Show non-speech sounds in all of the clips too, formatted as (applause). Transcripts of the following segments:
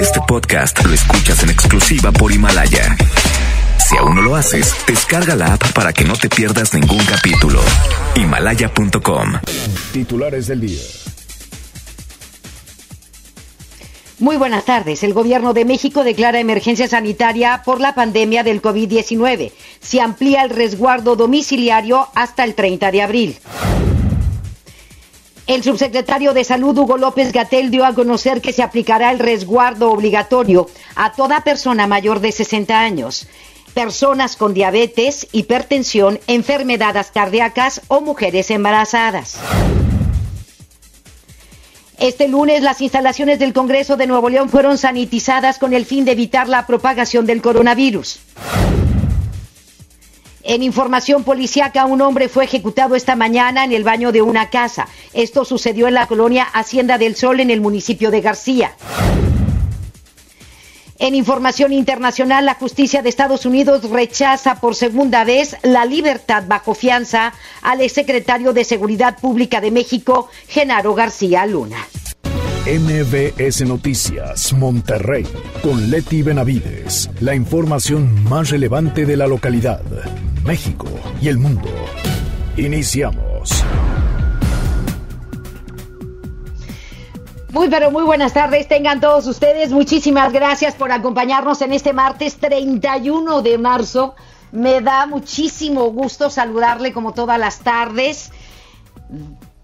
Este podcast lo escuchas en exclusiva por Himalaya. Si aún no lo haces, descarga la app para que no te pierdas ningún capítulo. Himalaya.com. Titulares del día. Muy buenas tardes. El gobierno de México declara emergencia sanitaria por la pandemia del COVID-19. Se amplía el resguardo domiciliario hasta el 30 de abril. El subsecretario de Salud, Hugo López Gatel, dio a conocer que se aplicará el resguardo obligatorio a toda persona mayor de 60 años, personas con diabetes, hipertensión, enfermedades cardíacas o mujeres embarazadas. Este lunes las instalaciones del Congreso de Nuevo León fueron sanitizadas con el fin de evitar la propagación del coronavirus. En información policíaca, un hombre fue ejecutado esta mañana en el baño de una casa. Esto sucedió en la colonia Hacienda del Sol en el municipio de García. En información internacional, la justicia de Estados Unidos rechaza por segunda vez la libertad bajo fianza al exsecretario de Seguridad Pública de México, Genaro García Luna. MBS Noticias, Monterrey, con Leti Benavides. La información más relevante de la localidad, México y el mundo. Iniciamos. Muy, pero muy buenas tardes. Tengan todos ustedes. Muchísimas gracias por acompañarnos en este martes 31 de marzo. Me da muchísimo gusto saludarle como todas las tardes,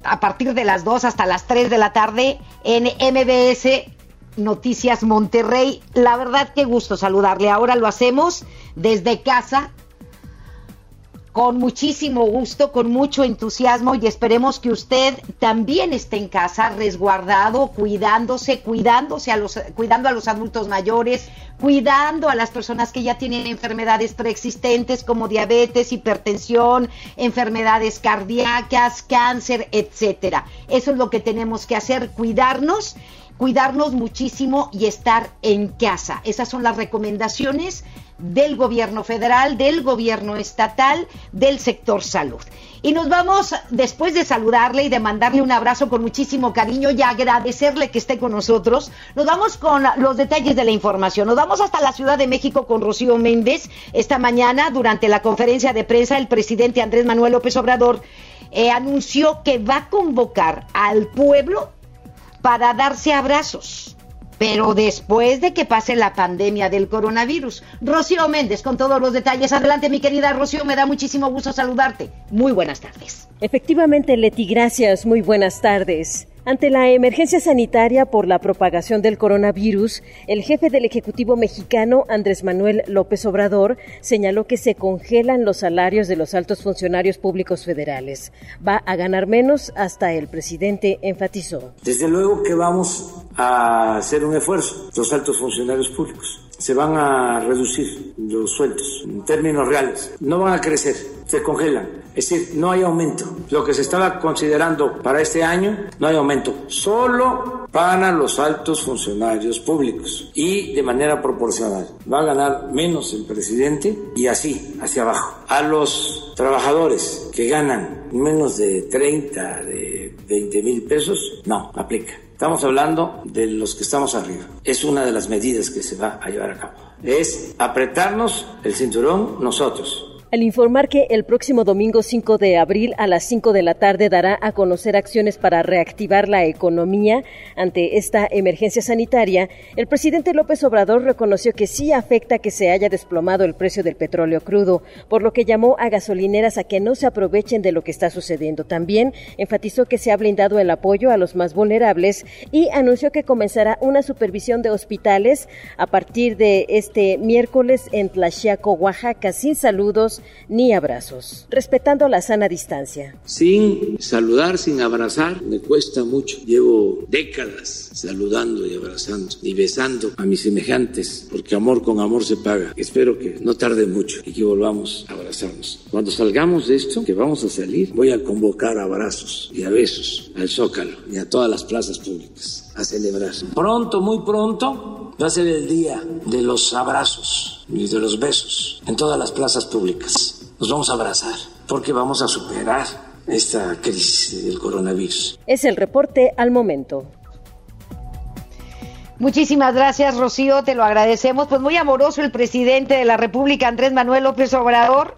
a partir de las 2 hasta las 3 de la tarde en MBS Noticias Monterrey. La verdad, qué gusto saludarle. Ahora lo hacemos desde casa, con muchísimo gusto, con mucho entusiasmo y esperemos que usted también esté en casa resguardado, cuidándose, cuidándose a los, cuidando a los adultos mayores, cuidando a las personas que ya tienen enfermedades preexistentes como diabetes, hipertensión, enfermedades cardíacas, cáncer, etcétera. Eso es lo que tenemos que hacer, cuidarnos cuidarnos muchísimo y estar en casa. Esas son las recomendaciones del gobierno federal, del gobierno estatal, del sector salud. Y nos vamos, después de saludarle y de mandarle un abrazo con muchísimo cariño y agradecerle que esté con nosotros, nos vamos con los detalles de la información. Nos vamos hasta la Ciudad de México con Rocío Méndez. Esta mañana, durante la conferencia de prensa, el presidente Andrés Manuel López Obrador eh, anunció que va a convocar al pueblo para darse abrazos. Pero después de que pase la pandemia del coronavirus. Rocío Méndez, con todos los detalles. Adelante, mi querida Rocío, me da muchísimo gusto saludarte. Muy buenas tardes. Efectivamente, Leti, gracias. Muy buenas tardes. Ante la emergencia sanitaria por la propagación del coronavirus, el jefe del Ejecutivo mexicano, Andrés Manuel López Obrador, señaló que se congelan los salarios de los altos funcionarios públicos federales. Va a ganar menos, hasta el presidente enfatizó. Desde luego que vamos a hacer un esfuerzo, los altos funcionarios públicos se van a reducir los sueldos en términos reales, no van a crecer, se congelan. Es decir, no hay aumento. Lo que se estaba considerando para este año, no hay aumento. Solo para los altos funcionarios públicos y de manera proporcional. Va a ganar menos el presidente y así, hacia abajo. A los trabajadores que ganan menos de 30, de 20 mil pesos, no, aplica. Estamos hablando de los que estamos arriba. Es una de las medidas que se va a llevar a cabo. Es apretarnos el cinturón nosotros al informar que el próximo domingo 5 de abril a las 5 de la tarde dará a conocer acciones para reactivar la economía ante esta emergencia sanitaria, el presidente López Obrador reconoció que sí afecta que se haya desplomado el precio del petróleo crudo, por lo que llamó a gasolineras a que no se aprovechen de lo que está sucediendo. También enfatizó que se ha blindado el apoyo a los más vulnerables y anunció que comenzará una supervisión de hospitales a partir de este miércoles en Tlaxiaco, Oaxaca, sin saludos ni abrazos, respetando la sana distancia. Sin saludar, sin abrazar, me cuesta mucho. Llevo décadas saludando y abrazando y besando a mis semejantes, porque amor con amor se paga. Espero que no tarde mucho y que volvamos a abrazarnos. Cuando salgamos de esto, que vamos a salir, voy a convocar abrazos y a besos al Zócalo y a todas las plazas públicas a celebrar. Pronto, muy pronto, va a ser el día de los abrazos y de los besos en todas las plazas públicas. Nos vamos a abrazar porque vamos a superar esta crisis del coronavirus. Es el reporte al momento. Muchísimas gracias, Rocío, te lo agradecemos. Pues muy amoroso el presidente de la República, Andrés Manuel López Obrador.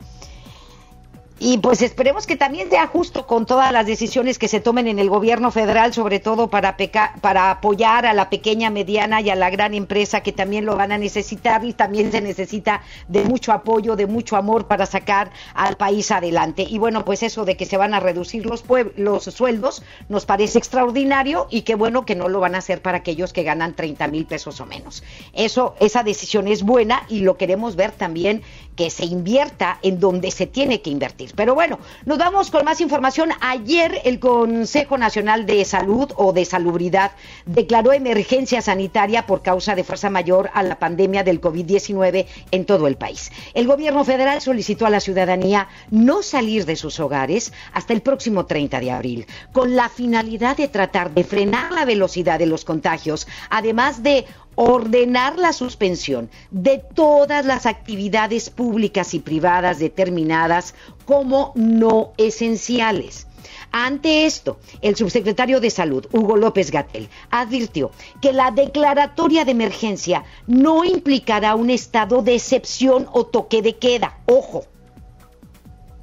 Y pues esperemos que también sea justo con todas las decisiones que se tomen en el gobierno federal, sobre todo para, para apoyar a la pequeña, mediana y a la gran empresa que también lo van a necesitar y también se necesita de mucho apoyo, de mucho amor para sacar al país adelante. Y bueno, pues eso de que se van a reducir los, los sueldos nos parece extraordinario y qué bueno que no lo van a hacer para aquellos que ganan 30 mil pesos o menos. Eso, esa decisión es buena y lo queremos ver también que se invierta en donde se tiene que invertir. Pero bueno, nos vamos con más información. Ayer el Consejo Nacional de Salud o de Salubridad declaró emergencia sanitaria por causa de fuerza mayor a la pandemia del COVID-19 en todo el país. El gobierno federal solicitó a la ciudadanía no salir de sus hogares hasta el próximo 30 de abril, con la finalidad de tratar de frenar la velocidad de los contagios, además de ordenar la suspensión de todas las actividades públicas y privadas determinadas como no esenciales. Ante esto, el subsecretario de Salud, Hugo López Gatel, advirtió que la declaratoria de emergencia no implicará un estado de excepción o toque de queda. Ojo,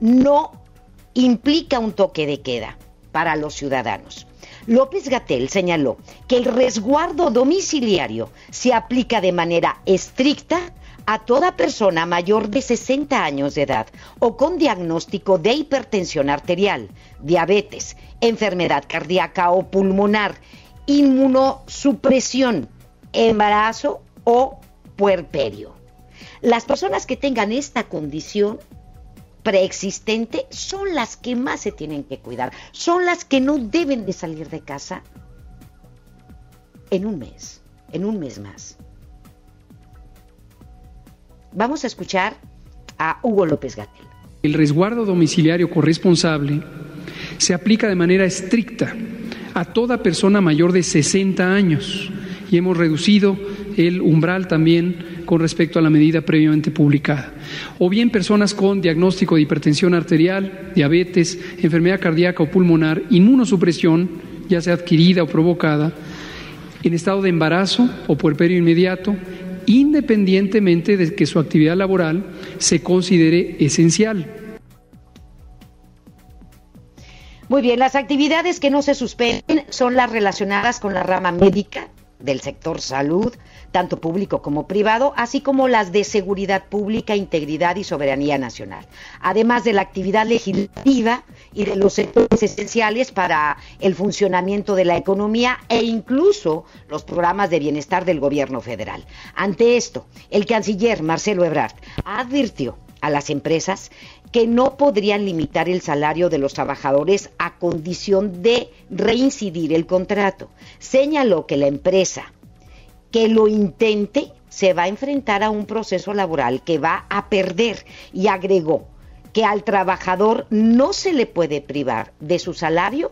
no implica un toque de queda para los ciudadanos. López Gatel señaló que el resguardo domiciliario se aplica de manera estricta a toda persona mayor de 60 años de edad o con diagnóstico de hipertensión arterial, diabetes, enfermedad cardíaca o pulmonar, inmunosupresión, embarazo o puerperio. Las personas que tengan esta condición preexistente son las que más se tienen que cuidar, son las que no deben de salir de casa en un mes, en un mes más. Vamos a escuchar a Hugo López Gatel. El resguardo domiciliario corresponsable se aplica de manera estricta a toda persona mayor de 60 años y hemos reducido el umbral también con respecto a la medida previamente publicada. O bien personas con diagnóstico de hipertensión arterial, diabetes, enfermedad cardíaca o pulmonar, inmunosupresión, ya sea adquirida o provocada, en estado de embarazo o puerperio inmediato, independientemente de que su actividad laboral se considere esencial. Muy bien, las actividades que no se suspenden son las relacionadas con la rama médica del sector salud, tanto público como privado, así como las de seguridad pública, integridad y soberanía nacional, además de la actividad legislativa y de los sectores esenciales para el funcionamiento de la economía e incluso los programas de bienestar del gobierno federal. Ante esto, el canciller Marcelo Ebrard advirtió a las empresas que no podrían limitar el salario de los trabajadores a condición de reincidir el contrato. Señaló que la empresa que lo intente se va a enfrentar a un proceso laboral que va a perder y agregó que al trabajador no se le puede privar de su salario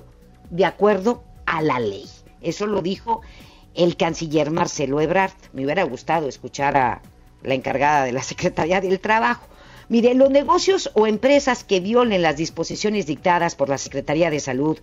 de acuerdo a la ley. Eso lo dijo el canciller Marcelo Ebrard. Me hubiera gustado escuchar a la encargada de la (laughs) Secretaría del Trabajo. Mire, los negocios o empresas que violen las disposiciones dictadas por la Secretaría de Salud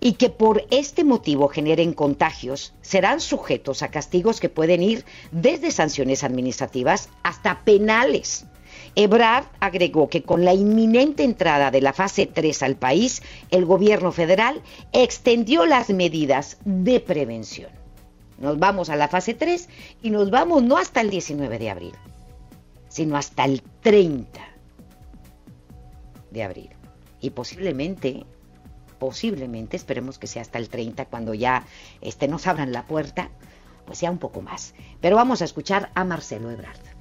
y que por este motivo generen contagios serán sujetos a castigos que pueden ir desde sanciones administrativas hasta penales. Ebrard agregó que con la inminente entrada de la fase 3 al país, el gobierno federal extendió las medidas de prevención. Nos vamos a la fase 3 y nos vamos no hasta el 19 de abril, sino hasta el 30 de abril. Y posiblemente posiblemente, esperemos que sea hasta el 30, cuando ya este, nos abran la puerta, pues sea un poco más. Pero vamos a escuchar a Marcelo Ebrard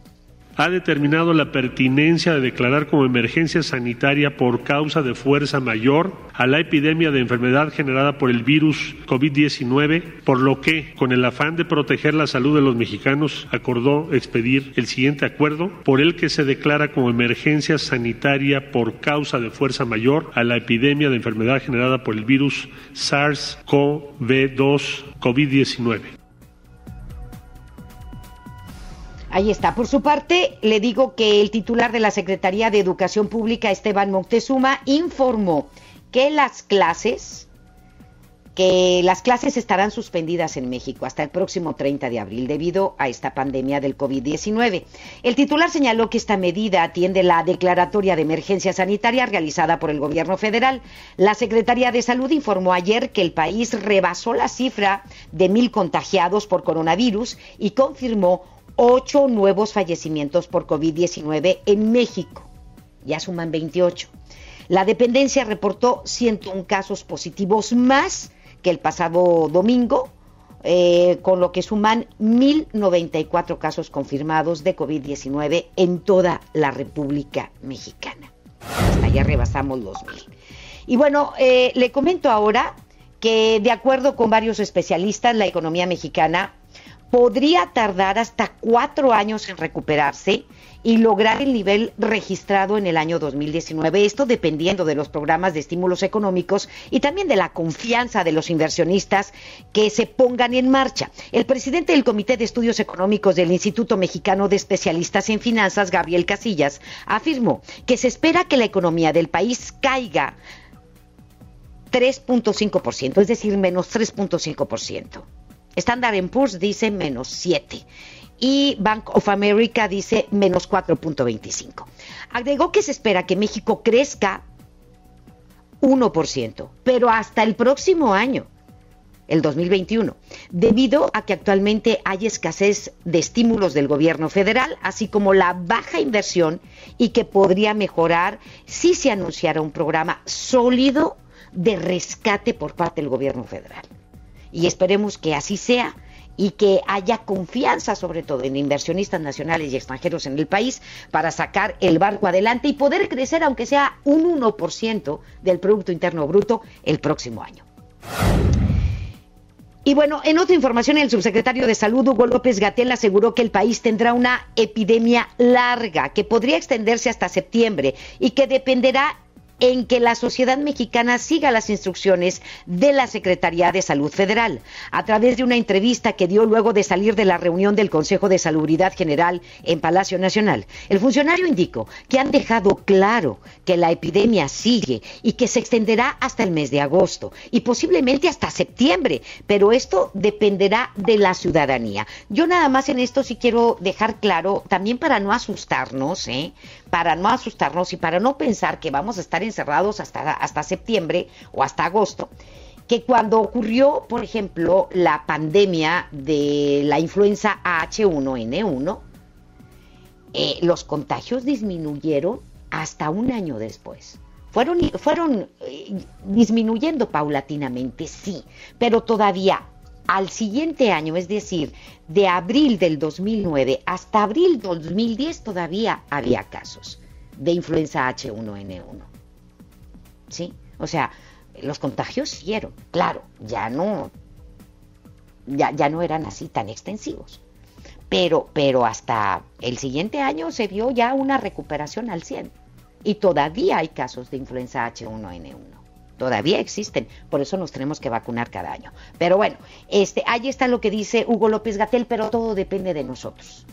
ha determinado la pertinencia de declarar como emergencia sanitaria por causa de fuerza mayor a la epidemia de enfermedad generada por el virus COVID-19, por lo que, con el afán de proteger la salud de los mexicanos, acordó expedir el siguiente acuerdo por el que se declara como emergencia sanitaria por causa de fuerza mayor a la epidemia de enfermedad generada por el virus SARS-CoV-2 COVID-19. Ahí está. Por su parte, le digo que el titular de la Secretaría de Educación Pública, Esteban Moctezuma, informó que las clases que las clases estarán suspendidas en México hasta el próximo 30 de abril debido a esta pandemia del COVID-19. El titular señaló que esta medida atiende la declaratoria de emergencia sanitaria realizada por el gobierno federal. La Secretaría de Salud informó ayer que el país rebasó la cifra de mil contagiados por coronavirus y confirmó ocho nuevos fallecimientos por COVID-19 en México. Ya suman 28. La dependencia reportó 101 casos positivos más que el pasado domingo, eh, con lo que suman 1.094 casos confirmados de COVID-19 en toda la República Mexicana. Hasta ya rebasamos los mil. Y bueno, eh, le comento ahora que de acuerdo con varios especialistas, la economía mexicana podría tardar hasta cuatro años en recuperarse y lograr el nivel registrado en el año 2019. Esto dependiendo de los programas de estímulos económicos y también de la confianza de los inversionistas que se pongan en marcha. El presidente del Comité de Estudios Económicos del Instituto Mexicano de Especialistas en Finanzas, Gabriel Casillas, afirmó que se espera que la economía del país caiga 3.5%, es decir, menos 3.5%. Standard Poor's dice menos 7 y Bank of America dice menos 4.25. Agregó que se espera que México crezca 1%, pero hasta el próximo año, el 2021, debido a que actualmente hay escasez de estímulos del gobierno federal, así como la baja inversión y que podría mejorar si se anunciara un programa sólido de rescate por parte del gobierno federal. Y esperemos que así sea y que haya confianza, sobre todo en inversionistas nacionales y extranjeros en el país, para sacar el barco adelante y poder crecer, aunque sea un 1% del Producto Interno Bruto el próximo año. Y bueno, en otra información, el subsecretario de Salud, Hugo López Gatel, aseguró que el país tendrá una epidemia larga que podría extenderse hasta septiembre y que dependerá en que la sociedad mexicana siga las instrucciones de la Secretaría de Salud Federal. A través de una entrevista que dio luego de salir de la reunión del Consejo de Salubridad General en Palacio Nacional, el funcionario indicó que han dejado claro que la epidemia sigue y que se extenderá hasta el mes de agosto y posiblemente hasta septiembre, pero esto dependerá de la ciudadanía. Yo nada más en esto sí quiero dejar claro, también para no asustarnos, ¿eh? Para no asustarnos y para no pensar que vamos a estar encerrados hasta, hasta septiembre o hasta agosto, que cuando ocurrió, por ejemplo, la pandemia de la influenza H1N1, eh, los contagios disminuyeron hasta un año después. Fueron, fueron eh, disminuyendo paulatinamente, sí, pero todavía al siguiente año, es decir, de abril del 2009 hasta abril del 2010 todavía había casos de influenza H1N1. ¿Sí? O sea, los contagios siguieron, claro, ya no, ya, ya no eran así tan extensivos. Pero, pero hasta el siguiente año se vio ya una recuperación al 100. Y todavía hay casos de influenza H1N1 todavía existen, por eso nos tenemos que vacunar cada año. Pero bueno, este, ahí está lo que dice Hugo López Gatel, pero todo depende de nosotros.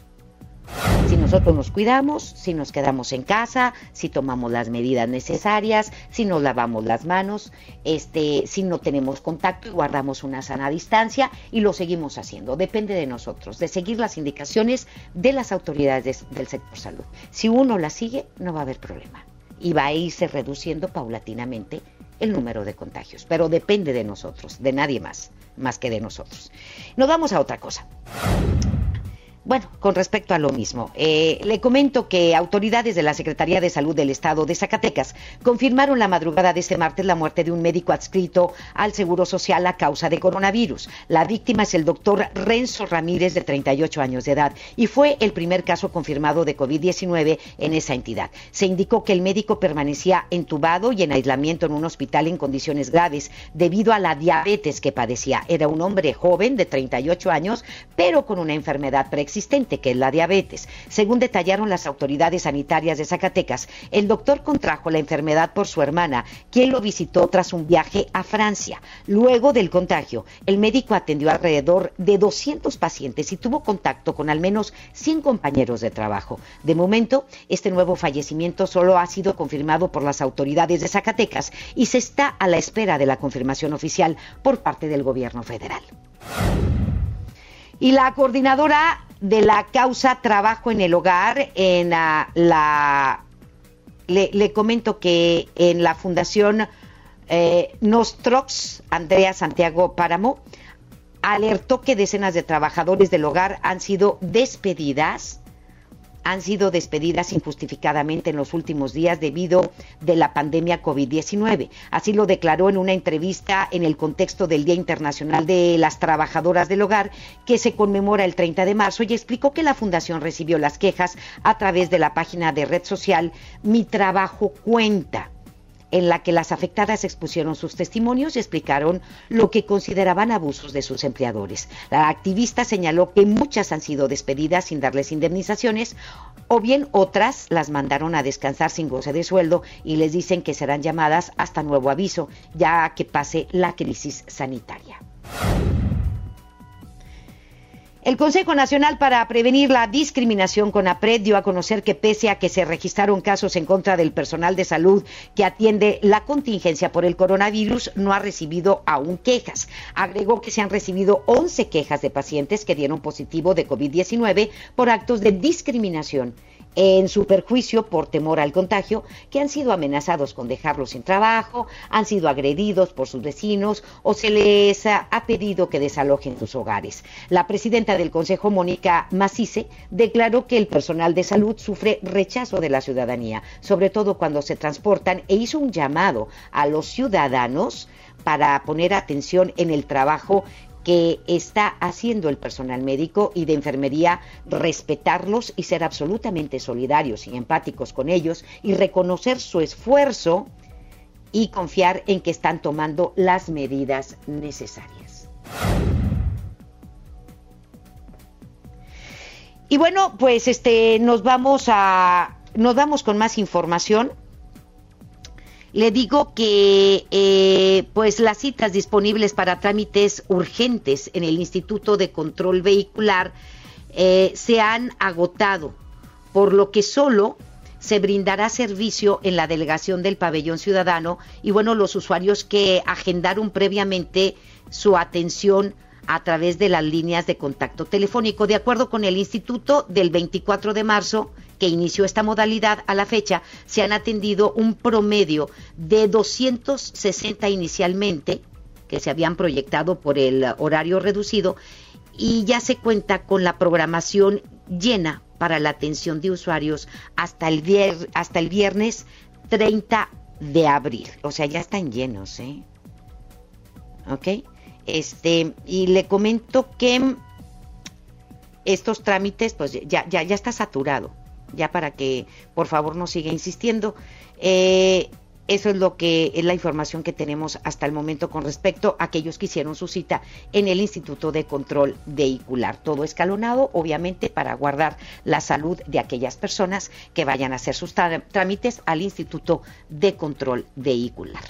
Si nosotros nos cuidamos, si nos quedamos en casa, si tomamos las medidas necesarias, si nos lavamos las manos, este, si no tenemos contacto y guardamos una sana distancia y lo seguimos haciendo. Depende de nosotros, de seguir las indicaciones de las autoridades del sector salud. Si uno las sigue, no va a haber problema y va a irse reduciendo paulatinamente el número de contagios, pero depende de nosotros, de nadie más, más que de nosotros. Nos vamos a otra cosa. Bueno, con respecto a lo mismo, eh, le comento que autoridades de la Secretaría de Salud del Estado de Zacatecas confirmaron la madrugada de este martes la muerte de un médico adscrito al Seguro Social a causa de coronavirus. La víctima es el doctor Renzo Ramírez, de 38 años de edad, y fue el primer caso confirmado de COVID-19 en esa entidad. Se indicó que el médico permanecía entubado y en aislamiento en un hospital en condiciones graves debido a la diabetes que padecía. Era un hombre joven de 38 años, pero con una enfermedad preexistente que es la diabetes. Según detallaron las autoridades sanitarias de Zacatecas, el doctor contrajo la enfermedad por su hermana, quien lo visitó tras un viaje a Francia. Luego del contagio, el médico atendió alrededor de 200 pacientes y tuvo contacto con al menos 100 compañeros de trabajo. De momento, este nuevo fallecimiento solo ha sido confirmado por las autoridades de Zacatecas y se está a la espera de la confirmación oficial por parte del gobierno federal. Y la coordinadora de la causa Trabajo en el Hogar en la... le, comento que en la Fundación eh, Nostrox, Andrea Santiago Páramo, alertó que decenas de trabajadores del hogar han sido despedidas han sido despedidas injustificadamente en los últimos días debido de la pandemia COVID-19. Así lo declaró en una entrevista en el contexto del Día Internacional de las Trabajadoras del Hogar, que se conmemora el 30 de marzo, y explicó que la Fundación recibió las quejas a través de la página de red social Mi Trabajo Cuenta en la que las afectadas expusieron sus testimonios y explicaron lo que consideraban abusos de sus empleadores. La activista señaló que muchas han sido despedidas sin darles indemnizaciones o bien otras las mandaron a descansar sin goce de sueldo y les dicen que serán llamadas hasta nuevo aviso ya que pase la crisis sanitaria. El Consejo Nacional para Prevenir la Discriminación con APRED dio a conocer que pese a que se registraron casos en contra del personal de salud que atiende la contingencia por el coronavirus, no ha recibido aún quejas. Agregó que se han recibido 11 quejas de pacientes que dieron positivo de COVID-19 por actos de discriminación en su perjuicio por temor al contagio, que han sido amenazados con dejarlos sin trabajo, han sido agredidos por sus vecinos o se les ha, pedido que desalojen sus hogares. La presidenta del Consejo, Mónica Macice, declaró que el personal de salud sufre rechazo de la ciudadanía, sobre todo cuando se transportan, e hizo un llamado a los ciudadanos para poner atención en el trabajo que está haciendo el personal médico y de enfermería, respetarlos y ser absolutamente solidarios y empáticos con ellos y reconocer su esfuerzo y confiar en que están tomando las medidas necesarias. Y bueno, pues este nos vamos a nos vamos con más información le digo que eh, pues las citas disponibles para trámites urgentes en el Instituto de Control Vehicular eh, se han agotado, por lo que solo se brindará servicio en la delegación del pabellón ciudadano y bueno, los usuarios que agendaron previamente su atención a través de las líneas de contacto telefónico. De acuerdo con el instituto, del 24 de marzo que inició esta modalidad a la fecha, se han atendido un promedio de 260 inicialmente, que se habían proyectado por el horario reducido, y ya se cuenta con la programación llena para la atención de usuarios hasta el, viernes 30 de abril. O sea, ya están llenos, ¿eh? ¿Ok? Este, y le comento que estos trámites, pues ya, ya, ya está saturado ya para que por favor no siga insistiendo. Eh, eso es lo que es la información que tenemos hasta el momento con respecto a aquellos que hicieron su cita en el Instituto de Control Vehicular. Todo escalonado, obviamente, para guardar la salud de aquellas personas que vayan a hacer sus trámites al Instituto de Control Vehicular.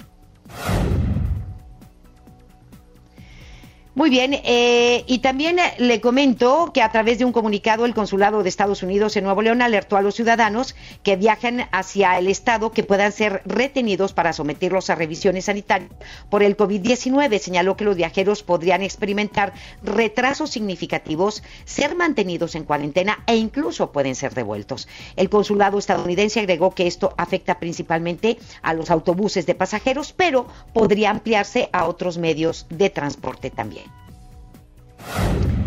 Muy bien, eh, y también eh, le comento que a través de un comunicado el Consulado de Estados Unidos en Nuevo León alertó a los ciudadanos que viajan hacia el Estado que puedan ser retenidos para someterlos a revisiones sanitarias por el COVID-19. Señaló que los viajeros podrían experimentar retrasos significativos, ser mantenidos en cuarentena e incluso pueden ser devueltos. El Consulado estadounidense agregó que esto afecta principalmente a los autobuses de pasajeros, pero podría ampliarse a otros medios de transporte también. you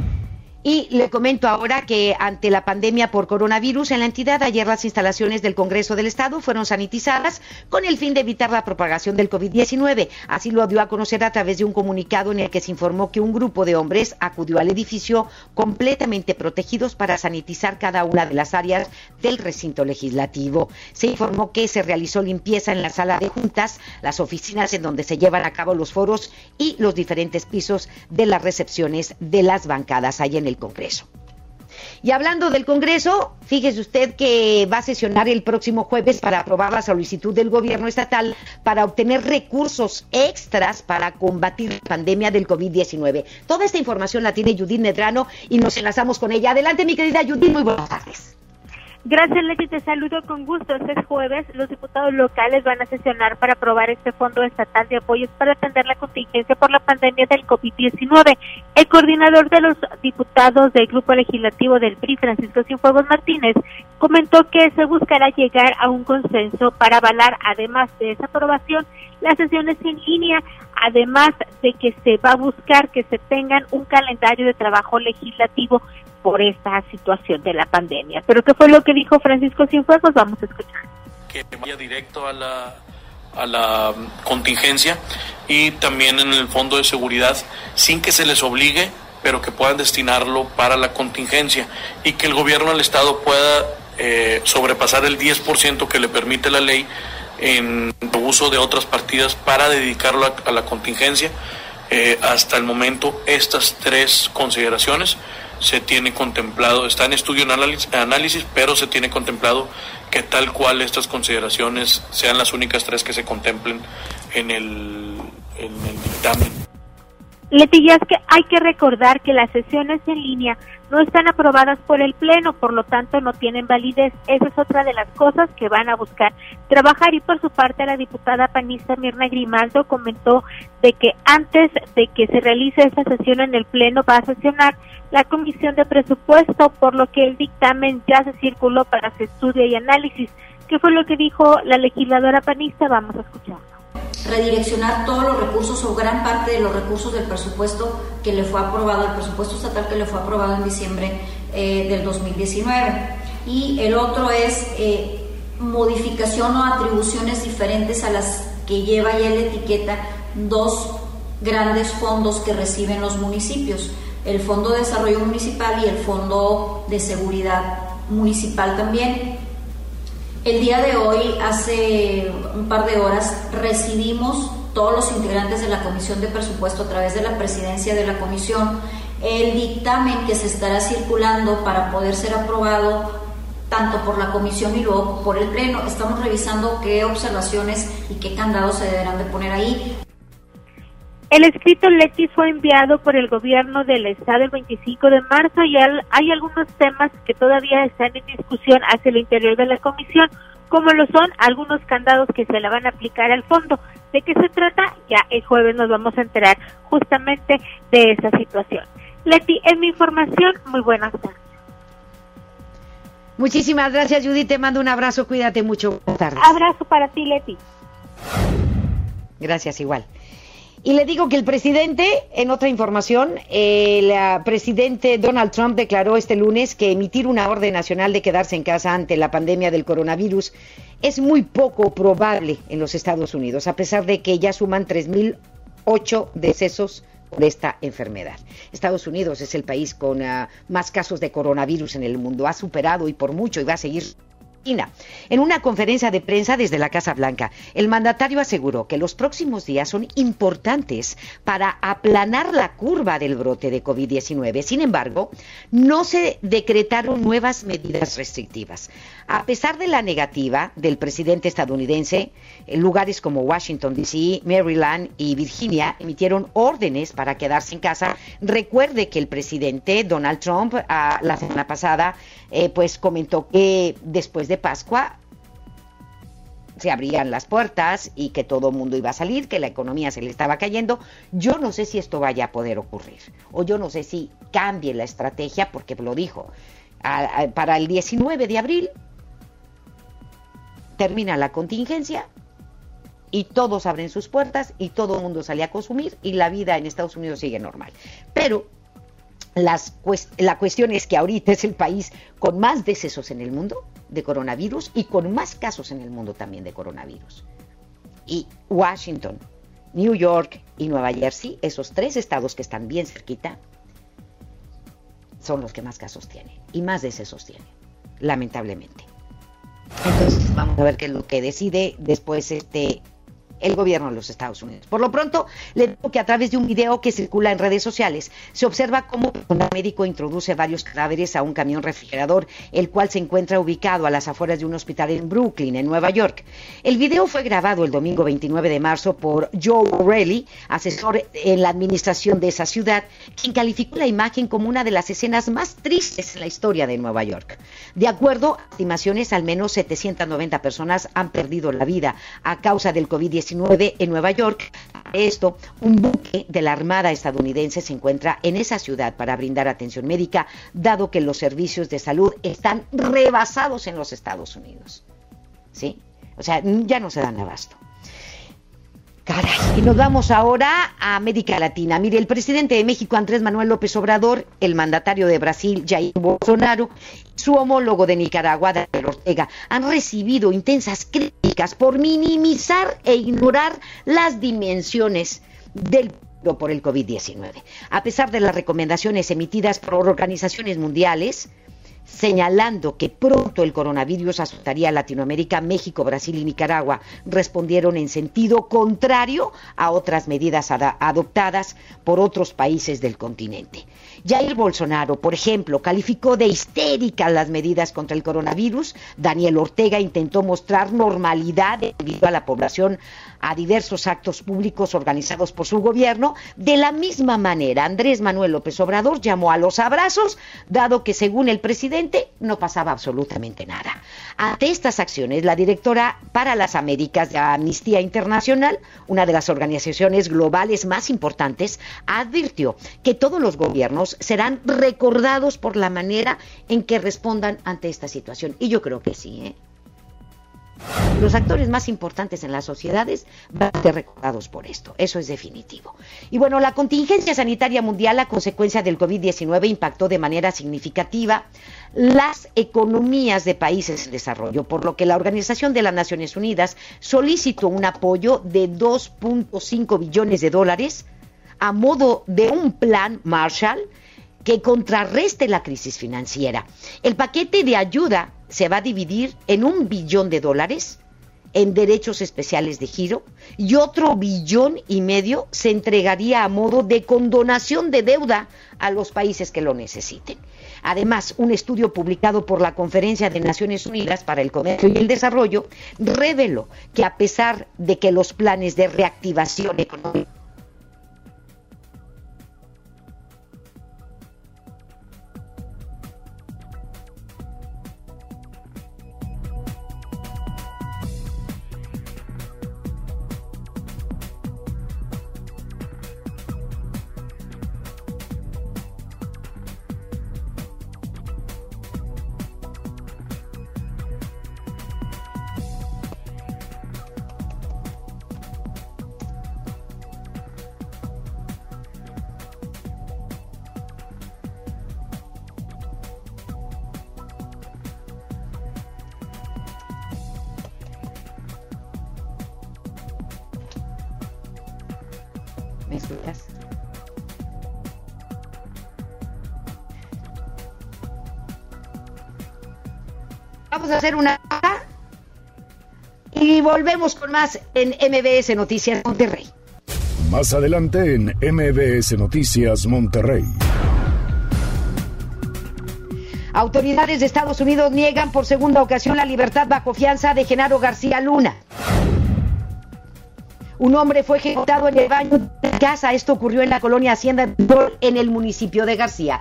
Y le comento ahora que ante la pandemia por coronavirus en la entidad, ayer las instalaciones del Congreso del Estado fueron sanitizadas con el fin de evitar la propagación del COVID-19. Así lo dio a conocer a través de un comunicado en el que se informó que un grupo de hombres acudió al edificio completamente protegidos para sanitizar cada una de las áreas del recinto legislativo. Se informó que se realizó limpieza en la sala de juntas, las oficinas en donde se llevan a cabo los foros y los diferentes pisos de las recepciones de las bancadas allá en el Congreso. Y hablando del Congreso, fíjese usted que va a sesionar el próximo jueves para aprobar la solicitud del gobierno estatal para obtener recursos extras para combatir la pandemia del COVID-19. Toda esta información la tiene Judith Medrano y nos enlazamos con ella. Adelante, mi querida Judith, muy buenas tardes. Gracias, Leti. Te saludo con gusto. Este jueves los diputados locales van a sesionar para aprobar este Fondo Estatal de Apoyos para atender la contingencia por la pandemia del COVID-19. El coordinador de los diputados del Grupo Legislativo del PRI, Francisco Cienfuegos Martínez, comentó que se buscará llegar a un consenso para avalar, además de esa aprobación, las sesiones en línea, además de que se va a buscar que se tengan un calendario de trabajo legislativo por esta situación de la pandemia. Pero ¿qué fue lo que dijo Francisco Cienfuegos? Vamos a escuchar. Que vaya directo a la, a la contingencia y también en el fondo de seguridad sin que se les obligue, pero que puedan destinarlo para la contingencia y que el gobierno del Estado pueda eh, sobrepasar el 10% que le permite la ley en uso de otras partidas para dedicarlo a, la contingencia. Eh, hasta el momento estas tres consideraciones se tiene contemplado, está en estudio en análisis, pero se tiene contemplado que tal cual estas consideraciones sean las únicas tres que se contemplen en el, en el dictamen. Leti, es que hay que recordar que las sesiones en línea no están aprobadas por el Pleno, por lo tanto no tienen validez. Esa es otra de las cosas que van a buscar trabajar. Y por su parte, la diputada panista Mirna Grimaldo comentó de que antes de que se realice esta sesión en el Pleno va a sesionar la Comisión de Presupuesto, por lo que el dictamen ya se circuló para su estudio y análisis. ¿Qué fue lo que dijo la legisladora panista? Vamos a escucharlo redireccionar todos los recursos o gran parte de los recursos del presupuesto que le fue aprobado, el presupuesto estatal que le fue aprobado en diciembre eh, del 2019. Y el otro es eh, modificación o atribuciones diferentes a las que lleva ya la etiqueta dos grandes fondos que reciben los municipios, el Fondo de Desarrollo Municipal y el Fondo de Seguridad Municipal también. El día de hoy, hace un par de horas, recibimos todos los integrantes de la Comisión de Presupuesto a través de la presidencia de la Comisión el dictamen que se estará circulando para poder ser aprobado tanto por la Comisión y luego por el Pleno. Estamos revisando qué observaciones y qué candados se deberán de poner ahí. El escrito Leti fue enviado por el gobierno del estado el 25 de marzo y hay algunos temas que todavía están en discusión hacia el interior de la comisión, como lo son algunos candados que se le van a aplicar al fondo. ¿De qué se trata? Ya el jueves nos vamos a enterar justamente de esa situación. Leti, en mi información, muy buenas tardes. Muchísimas gracias, Judith. Te mando un abrazo. Cuídate mucho. Buenas tardes. Abrazo para ti, Leti. Gracias, igual. Y le digo que el presidente, en otra información, el ah, presidente Donald Trump declaró este lunes que emitir una orden nacional de quedarse en casa ante la pandemia del coronavirus es muy poco probable en los Estados Unidos, a pesar de que ya suman 3.008 decesos por esta enfermedad. Estados Unidos es el país con ah, más casos de coronavirus en el mundo. Ha superado y por mucho y va a seguir en una conferencia de prensa desde la Casa Blanca, el mandatario aseguró que los próximos días son importantes para aplanar la curva del brote de COVID-19. Sin embargo, no se decretaron nuevas medidas restrictivas. A pesar de la negativa del presidente estadounidense, lugares como Washington, D.C., Maryland y Virginia emitieron órdenes para quedarse en casa. Recuerde que el presidente Donald Trump ah, la semana pasada eh, pues comentó que después de Pascua se abrían las puertas y que todo el mundo iba a salir, que la economía se le estaba cayendo. Yo no sé si esto vaya a poder ocurrir o yo no sé si cambie la estrategia porque lo dijo. para el 19 de abril termina la contingencia y todos abren sus puertas y todo el mundo sale a consumir y la vida en Estados Unidos sigue normal. Pero las, la cuestión es que ahorita es el país con más decesos en el mundo de coronavirus y con más casos en el mundo también de coronavirus. Y Washington, New York y Nueva Jersey, esos tres estados que están bien cerquita, son los que más casos tienen y más decesos tienen, lamentablemente. Entonces vamos a ver qué es lo que decide después este el gobierno de los Estados Unidos. Por lo pronto, le digo que a través de un video que circula en redes sociales se observa cómo un médico introduce varios cadáveres a un camión refrigerador, el cual se encuentra ubicado a las afueras de un hospital en Brooklyn, en Nueva York. El video fue grabado el domingo 29 de marzo por Joe O'Reilly, asesor en la administración de esa ciudad, quien calificó la imagen como una de las escenas más tristes en la historia de Nueva York. De acuerdo a estimaciones, al menos 790 personas han perdido la vida a causa del COVID-19 en Nueva York. Esto, un buque de la Armada estadounidense se encuentra en esa ciudad para brindar atención médica, dado que los servicios de salud están rebasados en los Estados Unidos. ¿Sí? O sea, ya no se dan abasto. Caray, y nos vamos ahora a América Latina. Mire, el presidente de México, Andrés Manuel López Obrador, el mandatario de Brasil, Jair Bolsonaro, su homólogo de Nicaragua, Daniel Ortega, han recibido intensas críticas por minimizar e ignorar las dimensiones del por el COVID-19. A pesar de las recomendaciones emitidas por organizaciones mundiales, señalando que pronto el coronavirus asustaría a Latinoamérica, México, Brasil y Nicaragua respondieron en sentido contrario a otras medidas adoptadas por otros países del continente. Jair Bolsonaro, por ejemplo, calificó de histéricas las medidas contra el coronavirus. Daniel Ortega intentó mostrar normalidad debido a la población a diversos actos públicos organizados por su gobierno. De la misma manera, Andrés Manuel López Obrador llamó a los abrazos, dado que según el presidente no pasaba absolutamente nada. Ante estas acciones, la directora para las Américas de Amnistía Internacional, una de las organizaciones globales más importantes, advirtió que todos los gobiernos serán recordados por la manera en que respondan ante esta situación. Y yo creo que sí, ¿eh? Los actores más importantes en las sociedades van a ser recordados por esto, eso es definitivo. Y bueno, la contingencia sanitaria mundial a consecuencia del COVID-19 impactó de manera significativa las economías de países en desarrollo, por lo que la Organización de las Naciones Unidas solicitó un apoyo de 2.5 billones de dólares a modo de un plan Marshall que contrarreste la crisis financiera. El paquete de ayuda se va a dividir en un billón de dólares en derechos especiales de giro y otro billón y medio se entregaría a modo de condonación de deuda a los países que lo necesiten. Además, un estudio publicado por la Conferencia de Naciones Unidas para el Comercio y el Desarrollo reveló que a pesar de que los planes de reactivación económica a hacer una y volvemos con más en MBS Noticias Monterrey. Más adelante en MBS Noticias Monterrey. Autoridades de Estados Unidos niegan por segunda ocasión la libertad bajo fianza de Genaro García Luna. Un hombre fue ejecutado en el baño de casa. Esto ocurrió en la colonia Hacienda en el municipio de García.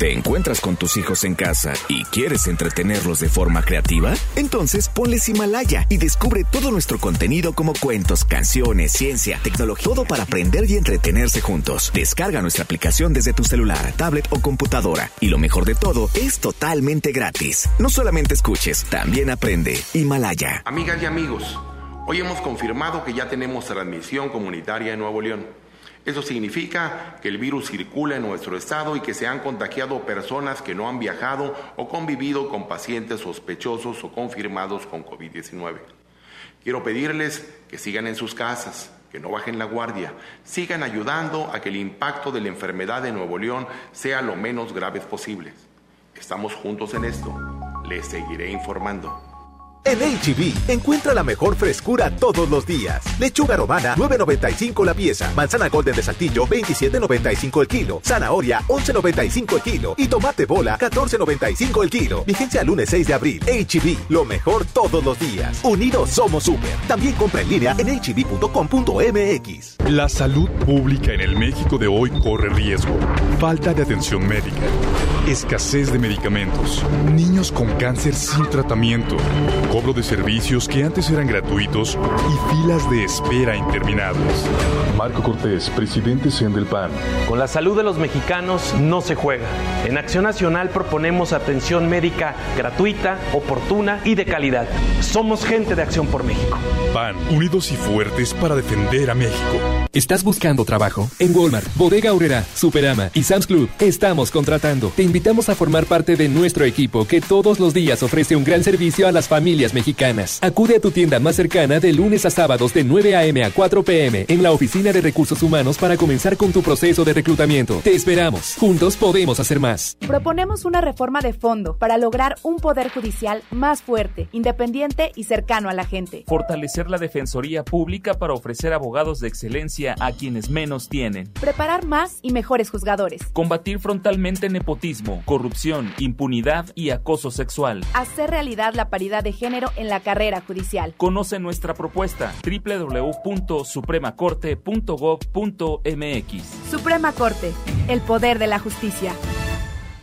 ¿Te encuentras con tus hijos en casa y quieres entretenerlos de forma creativa? Entonces ponles Himalaya y descubre todo nuestro contenido como cuentos, canciones, ciencia, tecnología, todo para aprender y entretenerse juntos. Descarga nuestra aplicación desde tu celular, tablet o computadora. Y lo mejor de todo, es totalmente gratis. No solamente escuches, también aprende. Himalaya. Amigas y amigos, hoy hemos confirmado que ya tenemos transmisión comunitaria en Nuevo León. Eso significa que el virus circula en nuestro estado y que se han contagiado personas que no han viajado o convivido con pacientes sospechosos o confirmados con COVID-19. Quiero pedirles que sigan en sus casas, que no bajen la guardia, sigan ayudando a que el impacto de la enfermedad de Nuevo León sea lo menos grave posible. Estamos juntos en esto. Les seguiré informando. En HB, e encuentra la mejor frescura todos los días. Lechuga romana, 9.95 la pieza. Manzana golden de saltillo, 27.95 el kilo. Zanahoria, 11.95 el kilo. Y tomate bola, 14.95 el kilo. Vigencia lunes 6 de abril. HB, e lo mejor todos los días. Unidos somos super. También compra en línea en hb.com.mx. E la salud pública en el México de hoy corre riesgo. Falta de atención médica. Escasez de medicamentos. Niños con cáncer sin tratamiento cobro de servicios que antes eran gratuitos y filas de espera interminables. Marco Cortés, presidente del PAN. Con la salud de los mexicanos no se juega. En Acción Nacional proponemos atención médica gratuita, oportuna y de calidad. Somos gente de Acción por México. PAN, unidos y fuertes para defender a México. ¿Estás buscando trabajo? En Walmart, Bodega Aurrera, Superama y Sam's Club estamos contratando. Te invitamos a formar parte de nuestro equipo que todos los días ofrece un gran servicio a las familias mexicanas. Acude a tu tienda más cercana de lunes a sábados de 9 a.m. a 4 p.m. en la Oficina de Recursos Humanos para comenzar con tu proceso de reclutamiento. Te esperamos. Juntos podemos hacer más. Proponemos una reforma de fondo para lograr un poder judicial más fuerte, independiente y cercano a la gente. Fortalecer la Defensoría Pública para ofrecer abogados de excelencia a quienes menos tienen. Preparar más y mejores juzgadores. Combatir frontalmente nepotismo, corrupción, impunidad y acoso sexual. Hacer realidad la paridad de género en la carrera judicial. Conoce nuestra propuesta www.supremacorte.gov.mx. Suprema Corte, el poder de la justicia.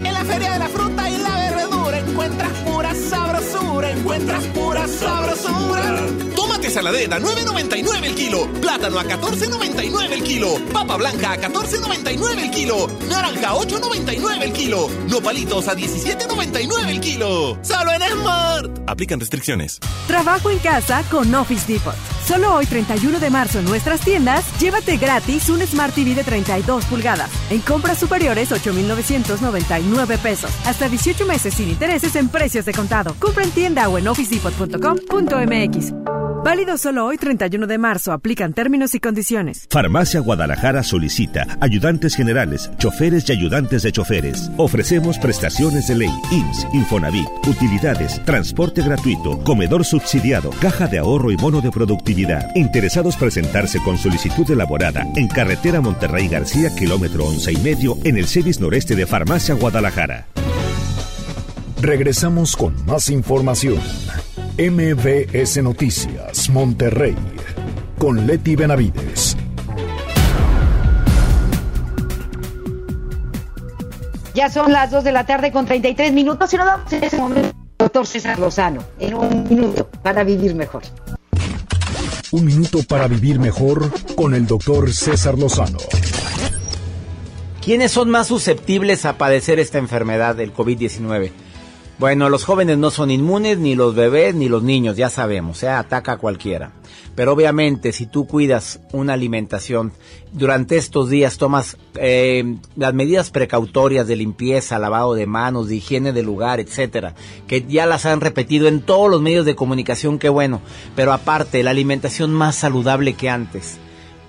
En la Feria de la Fruta y la Verdura encuentras pura sabrosura, encuentras pura sabrosura. Tómate saladera a 9.99 el kilo, plátano a 14.99 el kilo, papa blanca a 14.99 el kilo, naranja a 8.99 el kilo, nopalitos a 17.99 el kilo. Solo en Smart. Aplican restricciones. Trabajo en casa con Office Depot. Solo hoy 31 de marzo en nuestras tiendas, llévate gratis un Smart TV de 32 pulgadas. En compras superiores 8.999 9 pesos. Hasta 18 meses sin intereses en precios de contado. Compra en tienda o en officedepot.com.mx. Válido solo hoy 31 de marzo. Aplican términos y condiciones. Farmacia Guadalajara solicita ayudantes generales, choferes y ayudantes de choferes. Ofrecemos prestaciones de ley, IMSS, Infonavit, utilidades, transporte gratuito, comedor subsidiado, caja de ahorro y bono de productividad. Interesados presentarse con solicitud elaborada en carretera Monterrey García, kilómetro once y medio, en el CEDIS noreste de Farmacia Guadalajara. Regresamos con más información. MBS Noticias, Monterrey, con Leti Benavides. Ya son las 2 de la tarde con 33 minutos y nos vamos en ese momento, doctor César Lozano, en un minuto para vivir mejor. Un minuto para vivir mejor con el doctor César Lozano. ¿Quiénes son más susceptibles a padecer esta enfermedad del COVID-19? Bueno, los jóvenes no son inmunes, ni los bebés, ni los niños, ya sabemos, ¿eh? ataca a cualquiera. Pero obviamente, si tú cuidas una alimentación, durante estos días tomas eh, las medidas precautorias de limpieza, lavado de manos, de higiene del lugar, etcétera, que ya las han repetido en todos los medios de comunicación, qué bueno. Pero aparte, la alimentación más saludable que antes.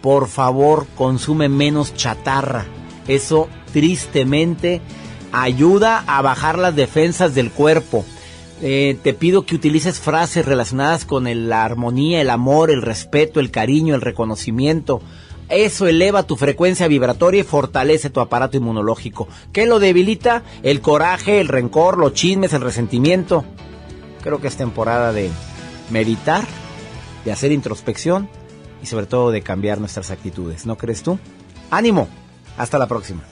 Por favor, consume menos chatarra. Eso, tristemente, ayuda a bajar las defensas del cuerpo. Eh, te pido que utilices frases relacionadas con la armonía, el amor, el respeto, el cariño, el reconocimiento. Eso eleva tu frecuencia vibratoria y fortalece tu aparato inmunológico. ¿Qué lo debilita? El coraje, el rencor, los chismes, el resentimiento. Creo que es temporada de meditar, de hacer introspección y sobre todo de cambiar nuestras actitudes. ¿No crees tú? Ánimo. Hasta la próxima.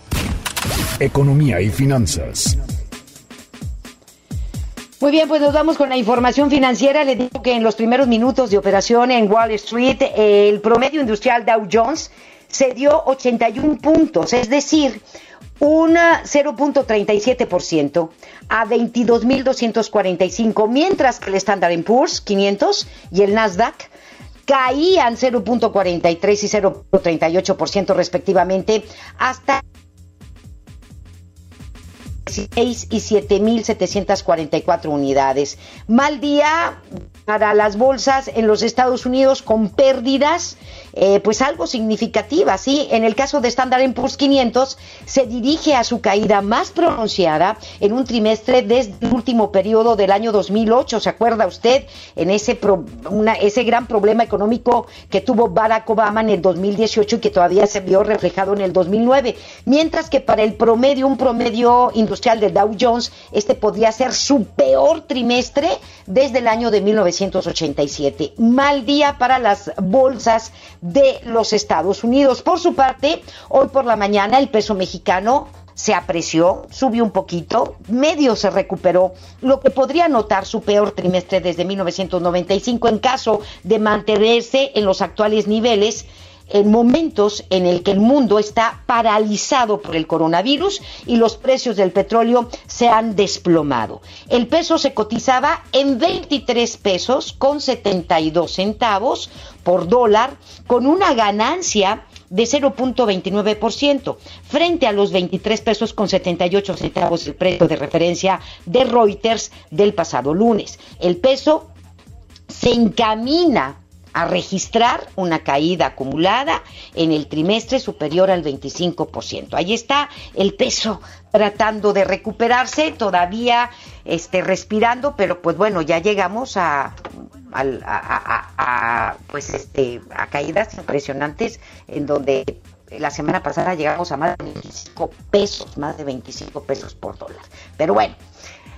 Economía y finanzas. Muy bien, pues nos vamos con la información financiera. Le digo que en los primeros minutos de operación en Wall Street, el promedio industrial Dow Jones se dio 81 puntos, es decir, un 0.37% a 22.245, mientras que el Standard Poor's 500 y el Nasdaq caían 0.43 y 0.38% respectivamente hasta 16 y 7.744 unidades. Mal día para las bolsas en los Estados Unidos con pérdidas eh, pues algo significativa, ¿sí? En el caso de Standard Poor's 500 se dirige a su caída más pronunciada en un trimestre desde el último periodo del año 2008, ¿se acuerda usted? En ese, ese gran problema económico que tuvo Barack Obama en el 2018 y que todavía se vio reflejado en el 2009, mientras que para el promedio, un promedio industrial de Dow Jones, este podría ser su peor trimestre desde el año de 1987. Mal día para las bolsas de los Estados Unidos. Por su parte, hoy por la mañana el peso mexicano se apreció, subió un poquito, medio se recuperó, lo que podría notar su peor trimestre desde 1995 en caso de mantenerse en los actuales niveles en momentos en el que el mundo está paralizado por el coronavirus y los precios del petróleo se han desplomado. El peso se cotizaba en 23 pesos con 72 centavos por dólar, con una ganancia de 0.29% frente a los 23 pesos con 78 centavos el precio de referencia de Reuters del pasado lunes. El peso se encamina a registrar una caída acumulada en el trimestre superior al 25%. Ahí está el peso tratando de recuperarse, todavía este, respirando, pero pues bueno, ya llegamos a, pues este, a caídas impresionantes en donde la semana pasada llegamos a más de 25 pesos, más de 25 pesos por dólar. Pero bueno,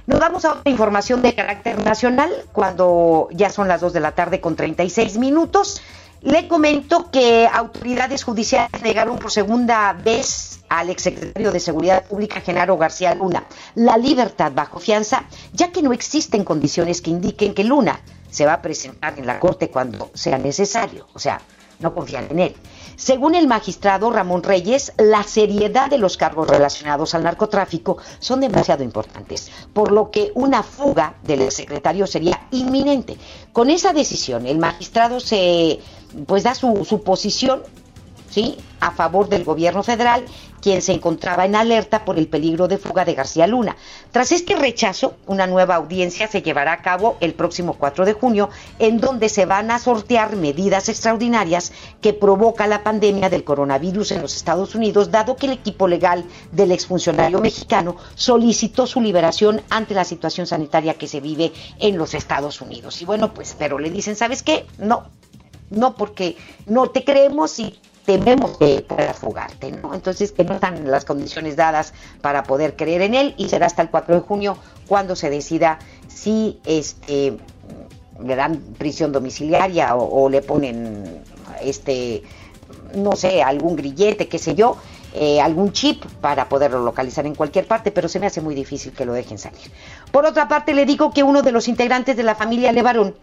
nos vamos a otra información de carácter nacional cuando ya son las 2 de la tarde con 36 minutos. Le comento que autoridades judiciales negaron por segunda vez al exsecretario de Seguridad Pública, Genaro García Luna, la libertad bajo fianza, ya que no existen condiciones que indiquen que Luna se va a presentar en la Corte cuando sea necesario. O sea, no confían en él. Según el magistrado Ramón Reyes, la seriedad de los cargos relacionados al narcotráfico son demasiado importantes, por lo que una fuga del secretario sería inminente. Con esa decisión, el magistrado se pues da su, su posición ¿sí? a favor del gobierno federal, quien se encontraba en alerta por el peligro de fuga de García Luna. Tras este rechazo, una nueva audiencia se llevará a cabo el próximo 4 de junio, en donde se van a sortear medidas extraordinarias que provoca la pandemia del coronavirus en los Estados Unidos, dado que el equipo legal del exfuncionario mexicano solicitó su liberación ante la situación sanitaria que se vive en los Estados Unidos. Y bueno, pues, pero le dicen, ¿sabes qué? No, no porque no te creemos y tememos que pueda fugarte, ¿no? Entonces que no están las condiciones dadas para poder creer en él y será hasta el 4 de junio cuando se decida si este le dan prisión domiciliaria o, le ponen este no sé, algún grillete, qué sé yo, eh, algún chip para poderlo localizar en cualquier parte, pero se me hace muy difícil que lo dejen salir. Por otra parte, le digo que uno de los integrantes de la familia Levarón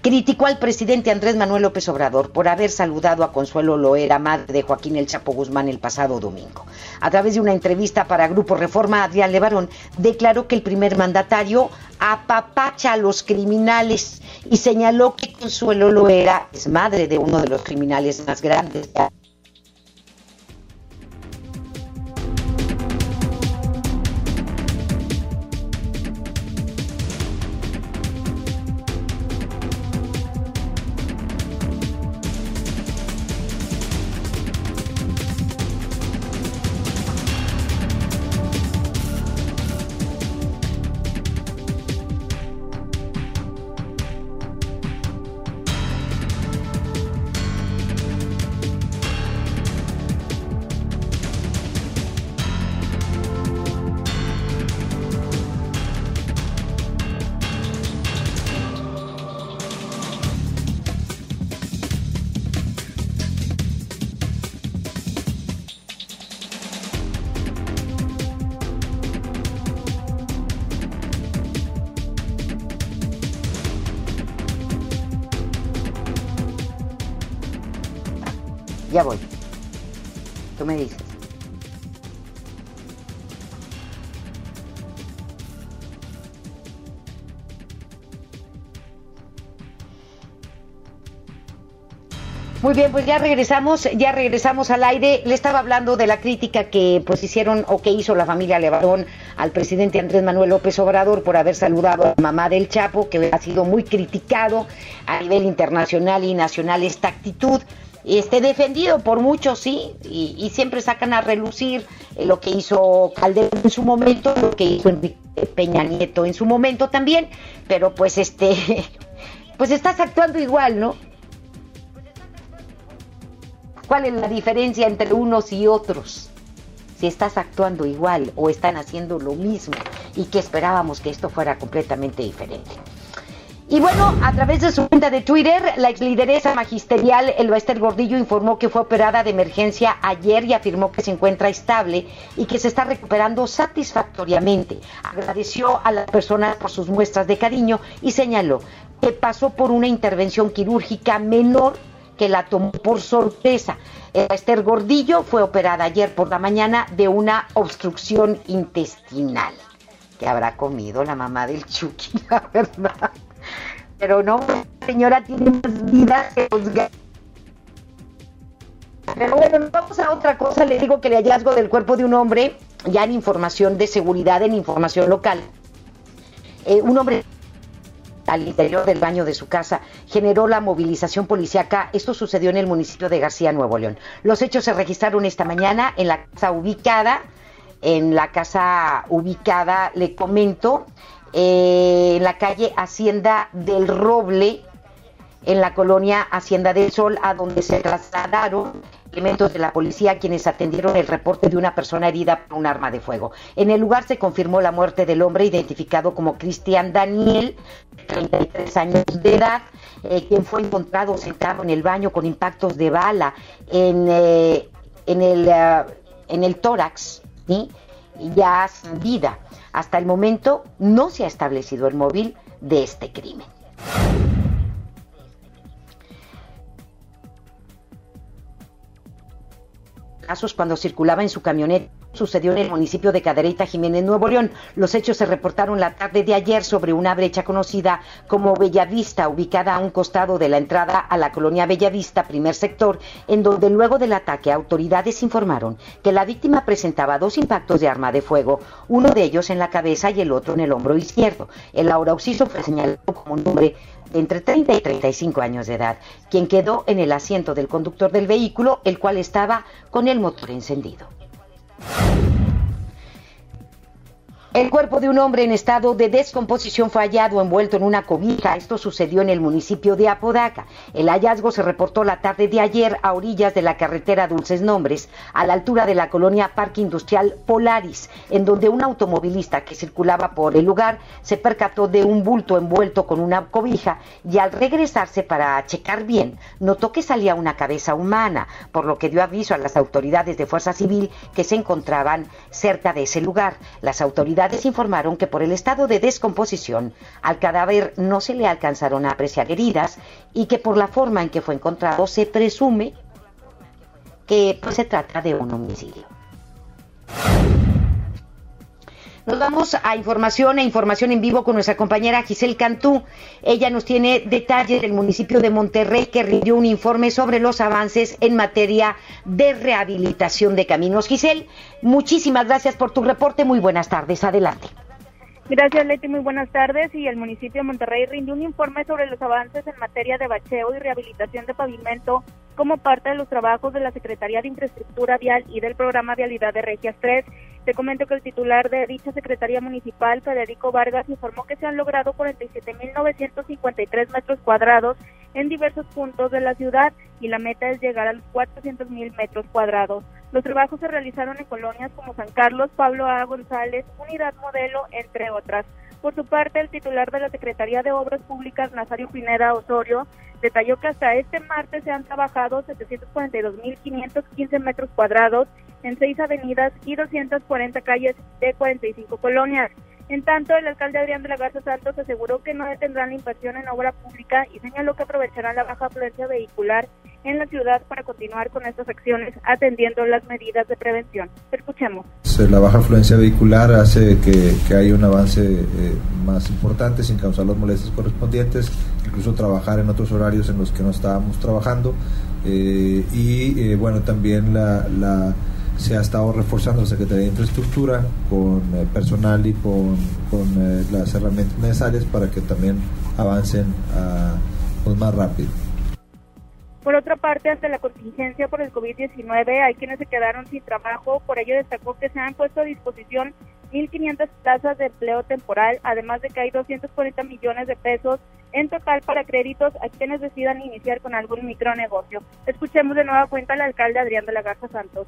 criticó al presidente Andrés Manuel López Obrador por haber saludado a Consuelo Loera, madre de Joaquín El Chapo Guzmán, el pasado domingo. A través de una entrevista para Grupo Reforma, Adrián Levarón declaró que el primer mandatario apapacha a los criminales y señaló que Consuelo Loera es madre de uno de los criminales más grandes Ya voy. Tú me dices. Muy bien, pues ya regresamos, ya regresamos al aire. Le estaba hablando de la crítica que pues hicieron o que hizo la familia Levarón al presidente Andrés Manuel López Obrador por haber saludado a mamá del Chapo, que ha sido muy criticado a nivel internacional y nacional esta actitud. Este defendido por muchos, sí, y, siempre sacan a relucir lo que hizo Calderón en su momento, lo que hizo Enrique Peña Nieto en su momento también, pero pues este, (laughs) pues estás actuando igual, ¿no? ¿Cuál es la diferencia entre unos y otros? Si estás actuando igual o están haciendo lo mismo y que esperábamos que esto fuera completamente diferente. Y bueno, a través de su cuenta de Twitter, la ex lideresa magisterial Elba Esther Gordillo informó que fue operada de emergencia ayer y afirmó que se encuentra estable y que se está recuperando satisfactoriamente. Agradeció a las personas por sus muestras de cariño y señaló que pasó por una intervención quirúrgica menor que la tomó por sorpresa. Esther Gordillo fue operada ayer por la mañana de una obstrucción intestinal. que habrá comido la mamá del Chucky, (laughs) la verdad? Pero no, señora tiene más vida que los Pero bueno, vamos a otra cosa. Le digo que el hallazgo del cuerpo de un hombre, ya en información de seguridad, en información local. Eh, un hombre al interior del baño de su casa generó la movilización policíaca. Esto sucedió en el municipio de García, Nuevo León. Los hechos se registraron esta mañana en la casa ubicada, en la casa ubicada, le comento, eh, en la calle Hacienda del Roble, en la colonia Hacienda del Sol, a donde se trasladaron elementos de la policía quienes atendieron el reporte de una persona herida por un arma de fuego. En el lugar se confirmó la muerte del hombre identificado como Cristian Daniel, 33 años de edad, eh, quien fue encontrado sentado en el baño con impactos de bala en, eh, en, el, eh, en el tórax, y ya sin vida. Hasta el momento no se ha establecido el móvil de este crimen. casos cuando circulaba en su camioneta sucedió en el municipio de Cadereyta Jiménez, Nuevo León. Los hechos se reportaron la tarde de ayer sobre una brecha conocida como Bellavista, ubicada a un costado de la entrada a la colonia Bellavista, primer sector, en donde luego del ataque autoridades informaron que la víctima presentaba dos impactos de arma de fuego, uno de ellos en la cabeza y el otro en el hombro izquierdo. El aura occiso fue señalado como un hombre entre 30 y 35 años de edad, quien quedó en el asiento del conductor del vehículo, el cual estaba con el motor encendido. you El cuerpo de un hombre en estado de descomposición fue hallado envuelto en una cobija. Esto sucedió en el municipio de Apodaca. El hallazgo se reportó la tarde de ayer a orillas de la carretera Dulces Nombres, a la altura de la colonia Parque Industrial Polaris, en donde un automovilista que circulaba por el lugar se percató de un bulto envuelto con una cobija y al regresarse para checar bien, notó que salía una cabeza humana, por lo que dio aviso a las autoridades de Fuerza Civil que se encontraban cerca de ese lugar. Las autoridades informaron que por el estado de descomposición al cadáver no se le alcanzaron a apreciar heridas y que por la forma en que fue encontrado se presume que pues, se trata de un homicidio. Nos vamos a información e información en vivo con nuestra compañera Giselle Cantú. Ella nos tiene detalles del municipio de Monterrey que rindió un informe sobre los avances en materia de rehabilitación de caminos. Giselle, muchísimas gracias por tu reporte. Muy buenas tardes. Adelante. Gracias, Leti. Muy buenas tardes. Y el municipio de Monterrey rindió un informe sobre los avances en materia de bacheo y rehabilitación de pavimento como parte de los trabajos de la Secretaría de Infraestructura Vial y del programa Vialidad de Regias 3. Te comento que el titular de dicha Secretaría Municipal, Federico Vargas, informó que se han logrado 47.953 metros cuadrados en diversos puntos de la ciudad y la meta es llegar a los 400.000 metros cuadrados. Los trabajos se realizaron en colonias como San Carlos, Pablo A. González, Unidad Modelo, entre otras. Por su parte, el titular de la Secretaría de Obras Públicas, Nazario Pineda Osorio, detalló que hasta este martes se han trabajado 742.515 metros cuadrados en seis avenidas y 240 calles de 45 colonias. En tanto, el alcalde Adrián de la Garza Santos aseguró que no detendrán la inversión en obra pública y señaló que aprovecharán la baja afluencia vehicular en la ciudad para continuar con estas acciones atendiendo las medidas de prevención. Escuchemos. La baja afluencia vehicular hace que, que haya un avance eh, más importante sin causar las molestias correspondientes, incluso trabajar en otros horarios en los que no estábamos trabajando eh, y eh, bueno, también la, la, se ha estado reforzando la Secretaría de Infraestructura con personal y con, con las herramientas necesarias para que también avancen pues más rápido. Por otra parte, ante la contingencia por el COVID-19, hay quienes se quedaron sin trabajo. Por ello, destacó que se han puesto a disposición 1.500 plazas de empleo temporal, además de que hay 240 millones de pesos en total para créditos a quienes decidan iniciar con algún micronegocio. Escuchemos de nueva cuenta al alcalde Adrián de la Garza Santos.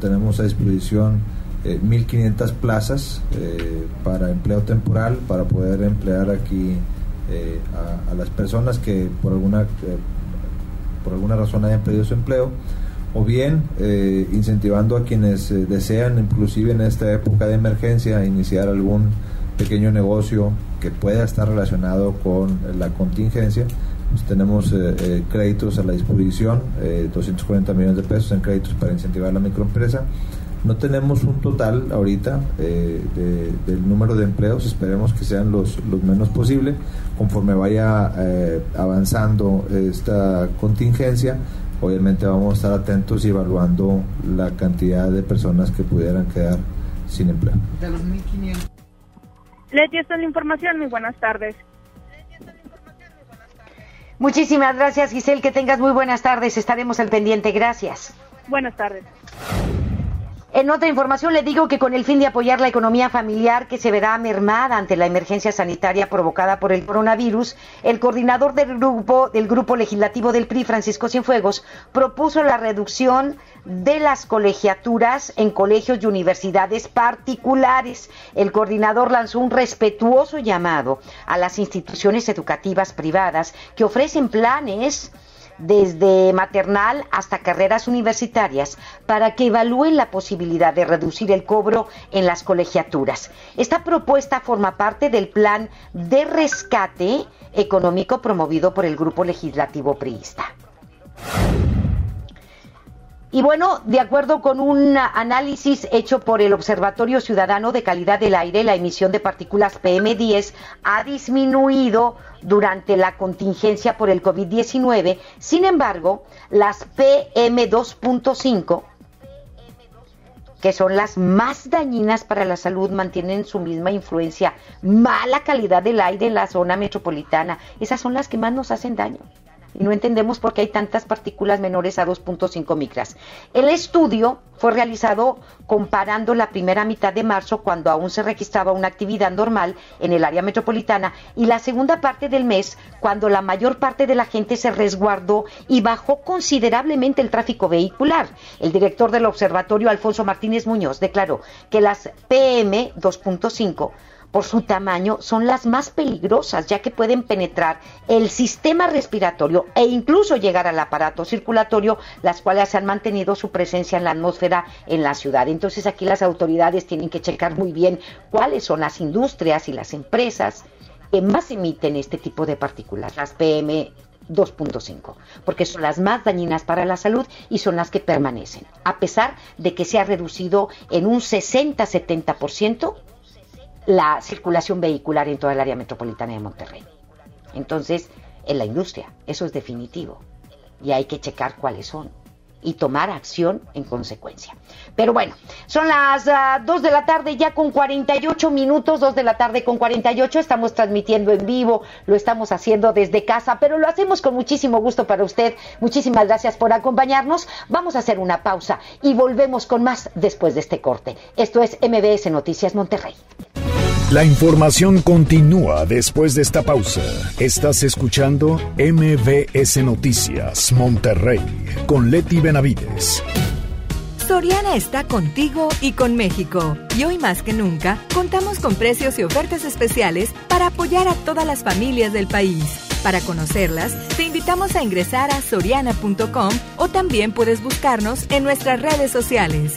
tenemos a disposición 1.500 eh, plazas eh, para empleo temporal, para poder emplear aquí eh, a, las personas que por alguna por alguna razón hayan perdido su empleo, o bien eh, incentivando a quienes eh, desean, inclusive en esta época de emergencia, iniciar algún pequeño negocio que pueda estar relacionado con la contingencia. Pues tenemos eh, créditos a la disposición, 240 millones de pesos en créditos para incentivar la microempresa no tenemos un total ahorita eh, del número de empleos, esperemos que sean los, los menos posible. Conforme vaya eh, avanzando esta contingencia, obviamente vamos a estar atentos y evaluando la cantidad de personas que pudieran quedar sin empleo. De los 1.500. Leti, esta es la información. Muy buenas tardes. Muchísimas gracias, Giselle. Que tengas muy buenas tardes. Estaremos al pendiente. Gracias. Buenas tardes. En otra información le digo que con el fin de apoyar la economía familiar que se verá mermada ante la emergencia sanitaria provocada por el coronavirus, el coordinador del grupo del grupo legislativo del PRI, Francisco Cienfuegos, propuso la reducción de las colegiaturas en colegios y universidades particulares. El coordinador lanzó un respetuoso llamado a las instituciones educativas privadas que ofrecen planes desde maternal hasta carreras universitarias para que evalúen la posibilidad de reducir el cobro en las colegiaturas. Esta propuesta forma parte del plan de rescate económico promovido por el Grupo Legislativo Priista. Y bueno, de acuerdo con un análisis hecho por el Observatorio Ciudadano de Calidad del Aire, la emisión de partículas PM10 ha disminuido durante la contingencia por el COVID-19. Sin embargo, las PM2.5 que son las más dañinas para la salud, mantienen su misma influencia. Mala calidad del aire en la zona metropolitana. Esas son las que más nos hacen daño y no entendemos por qué hay tantas partículas menores a 2.5 micras. El estudio fue realizado comparando la primera mitad de marzo, cuando aún se registraba una actividad normal en el área metropolitana, y la segunda parte del mes, cuando la mayor parte de la gente se resguardó y bajó considerablemente el tráfico vehicular. El director del observatorio, Alfonso Martínez Muñoz, declaró que las PM 2.5 por su tamaño son las más peligrosas, ya que pueden penetrar el sistema respiratorio e incluso llegar al aparato circulatorio, las cuales han mantenido su presencia en la atmósfera en la ciudad. Entonces aquí las autoridades tienen que checar muy bien cuáles son las industrias y las empresas que más emiten este tipo de partículas, las PM 2.5, porque son las más dañinas para la salud y son las que permanecen, a pesar de que se ha reducido en un 60-70% la circulación vehicular en toda el área metropolitana de Monterrey. Entonces, en la industria, eso es definitivo. Y hay que checar cuáles son y tomar acción en consecuencia. Pero bueno, son las 2 ah, de la tarde ya con 48 minutos, 2 de la tarde con 48, estamos transmitiendo en vivo, lo estamos haciendo desde casa, pero lo hacemos con muchísimo gusto para usted. Muchísimas gracias por acompañarnos. Vamos a hacer una pausa y volvemos con más después de este corte. Esto es MBS Noticias Monterrey. La información continúa después de esta pausa. Estás escuchando MBS Noticias Monterrey con Leti Benavides. Soriana está contigo y con México. Y hoy más que nunca, contamos con precios y ofertas especiales para apoyar a todas las familias del país. Para conocerlas, te invitamos a ingresar a soriana.com o también puedes buscarnos en nuestras redes sociales.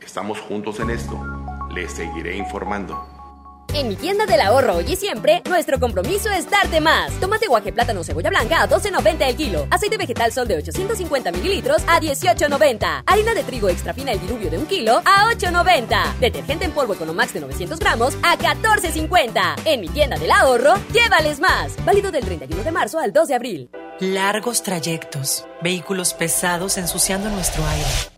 Estamos juntos en esto. Les seguiré informando. En mi tienda del ahorro hoy y siempre, nuestro compromiso es darte más. Tomate guaje plátano cebolla blanca a 12.90 el kilo. Aceite vegetal sol de 850 mililitros a 18.90. Harina de trigo extra fina el diluvio de un kilo a 8.90. Detergente en polvo Economax de 900 gramos a 14.50. En mi tienda del ahorro, llévales más. Válido del 31 de marzo al 2 de abril. Largos trayectos, vehículos pesados ensuciando nuestro aire.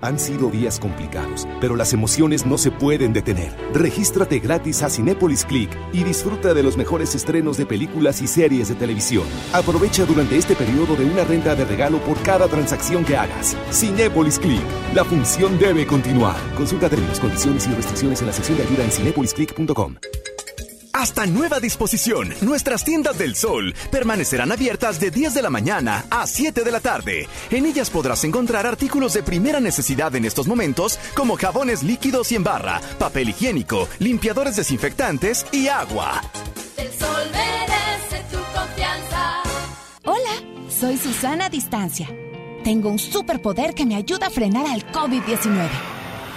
Han sido días complicados, pero las emociones no se pueden detener. Regístrate gratis a Cinépolis Click y disfruta de los mejores estrenos de películas y series de televisión. Aprovecha durante este periodo de una renta de regalo por cada transacción que hagas. Cinépolis Click. La función debe continuar. Consulta términos, condiciones y restricciones en la sección de ayuda en cinépolisclick.com. Hasta nueva disposición, nuestras tiendas del sol permanecerán abiertas de 10 de la mañana a 7 de la tarde. En ellas podrás encontrar artículos de primera necesidad en estos momentos, como jabones líquidos y en barra, papel higiénico, limpiadores desinfectantes y agua. El sol merece tu confianza. Hola, soy Susana Distancia. Tengo un superpoder que me ayuda a frenar al COVID-19.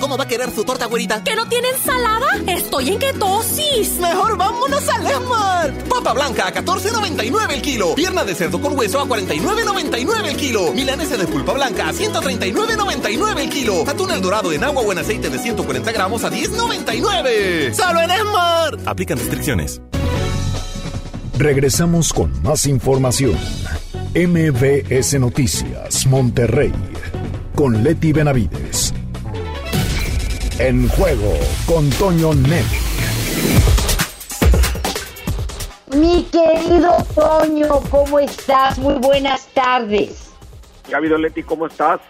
¿Cómo va a querer su torta, güerita? ¿Que no tiene ensalada? Estoy en ketosis. Mejor vámonos a Lemar. Papa blanca a 14.99 el kilo. Pierna de cerdo con hueso a 49.99 el kilo. Milanesa de pulpa blanca a 139.99 el kilo. Atún el dorado en agua o en aceite de 140 gramos a 10.99. ¡Solo en Esmar! Aplican restricciones. Regresamos con más información. MBS Noticias, Monterrey, con Leti Benavides. En juego con Toño Net. Mi querido Toño, ¿cómo estás? Muy buenas tardes. Gaby Leti, ¿cómo estás?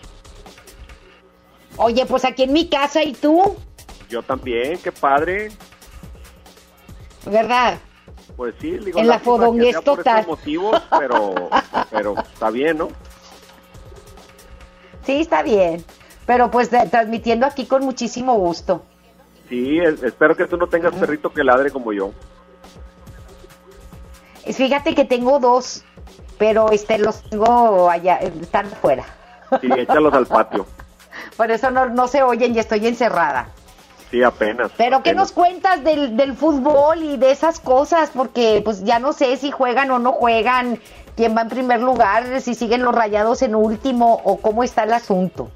Oye, pues aquí en mi casa, ¿y tú? Yo también, qué padre. ¿Verdad? Pues sí, digo, en la que fodonguez por total. estos motivos, pero, (laughs) pero está bien, ¿no? Sí, está bien. Pero pues de- transmitiendo aquí con muchísimo gusto. Sí, es- espero que tú no tengas perrito que ladre como yo. Fíjate que tengo dos, pero este los tengo allá, están afuera. Sí, échalos al patio. (laughs) Por eso no, no se oyen y estoy encerrada. Sí, apenas. Pero ¿qué apenas. nos cuentas del, del fútbol y de esas cosas? Porque pues ya no sé si juegan o no juegan, quién va en primer lugar, si siguen los rayados en último o cómo está el asunto.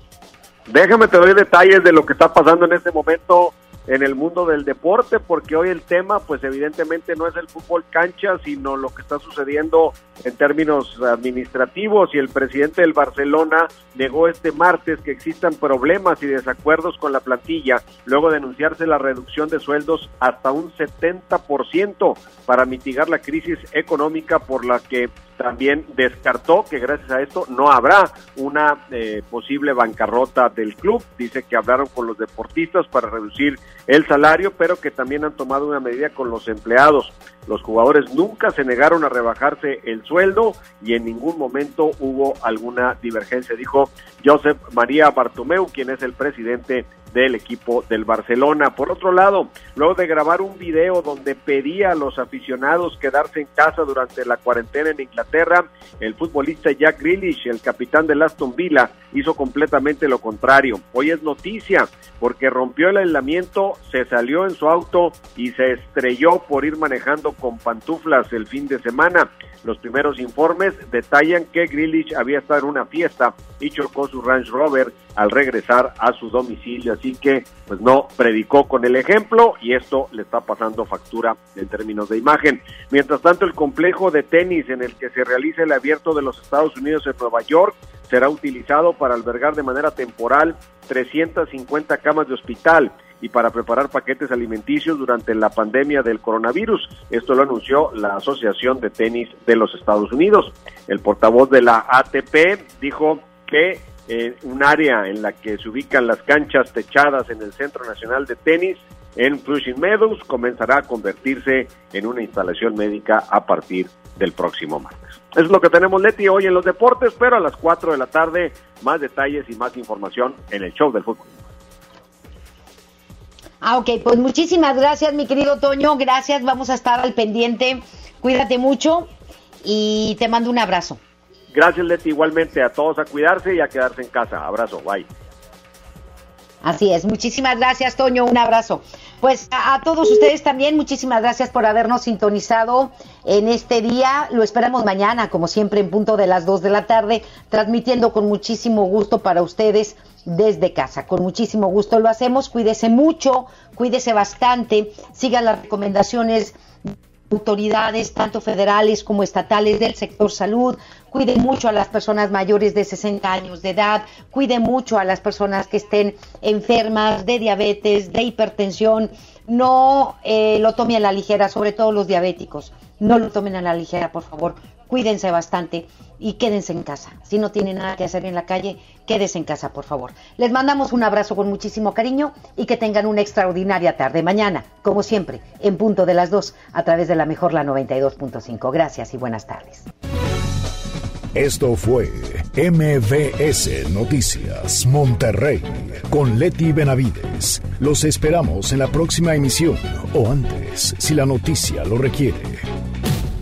Déjame te doy detalles de lo que está pasando en este momento en el mundo del deporte, porque hoy el tema, pues evidentemente no es el fútbol cancha, sino lo que está sucediendo en términos administrativos y el presidente del Barcelona negó este martes que existan problemas y desacuerdos con la plantilla, luego de anunciarse la reducción de sueldos hasta un 70% para mitigar la crisis económica por la que también descartó que gracias a esto no habrá una eh, posible bancarrota del club. Dice que hablaron con los deportistas para reducir el salario, pero que también han tomado una medida con los empleados. Los jugadores nunca se negaron a rebajarse el sueldo y en ningún momento hubo alguna divergencia, dijo Josep María Bartomeu, quien es el presidente del equipo del Barcelona. Por otro lado, luego de grabar un video donde pedía a los aficionados quedarse en casa durante la cuarentena en Inglaterra, el futbolista Jack Grealish, el capitán del Aston Villa, hizo completamente lo contrario. Hoy es noticia porque rompió el aislamiento, se salió en su auto y se estrelló por ir manejando con pantuflas el fin de semana. Los primeros informes detallan que Grealish había estado en una fiesta y chocó su Range Rover al regresar a su domicilio, así que pues no predicó con el ejemplo y esto le está pasando factura en términos de imagen. Mientras tanto, el complejo de tenis en el que se realiza el abierto de los Estados Unidos en Nueva York será utilizado para albergar de manera temporal 350 camas de hospital y para preparar paquetes alimenticios durante la pandemia del coronavirus. Esto lo anunció la Asociación de Tenis de los Estados Unidos. El portavoz de la ATP dijo que eh, un área en la que se ubican las canchas techadas en el Centro Nacional de Tenis en Flushing Meadows comenzará a convertirse en una instalación médica a partir del próximo martes. Eso es lo que tenemos, Leti, hoy en los deportes, pero a las 4 de la tarde más detalles y más información en el show del fútbol. Ah, ok, pues muchísimas gracias, mi querido Toño. Gracias, vamos a estar al pendiente. Cuídate mucho y te mando un abrazo. Gracias, Leti, igualmente a todos a cuidarse y a quedarse en casa. Abrazo, bye. Así es, muchísimas gracias, Toño. Un abrazo. Pues a, todos ustedes también, muchísimas gracias por habernos sintonizado en este día. Lo esperamos mañana, como siempre, en punto de las 2 de la tarde, transmitiendo con muchísimo gusto para ustedes desde casa. Con muchísimo gusto lo hacemos. Cuídese mucho, cuídese bastante, sigan las recomendaciones autoridades, tanto federales como estatales del sector salud, cuide mucho a las personas mayores de 60 años de edad, cuide mucho a las personas que estén enfermas de diabetes, de hipertensión, no eh, lo tomen a la ligera, sobre todo los diabéticos, no lo tomen a la ligera, por favor, cuídense bastante y quédense en casa. Si no tienen nada que hacer en la calle, quédense en casa, por favor. Les mandamos un abrazo con muchísimo cariño y que tengan una extraordinaria tarde. Mañana, como siempre, en punto de las 2, a través de la mejor la 92.5. Gracias y buenas tardes. Esto fue MVS Noticias Monterrey con Leti Benavides. Los esperamos en la próxima emisión o antes, si la noticia lo requiere.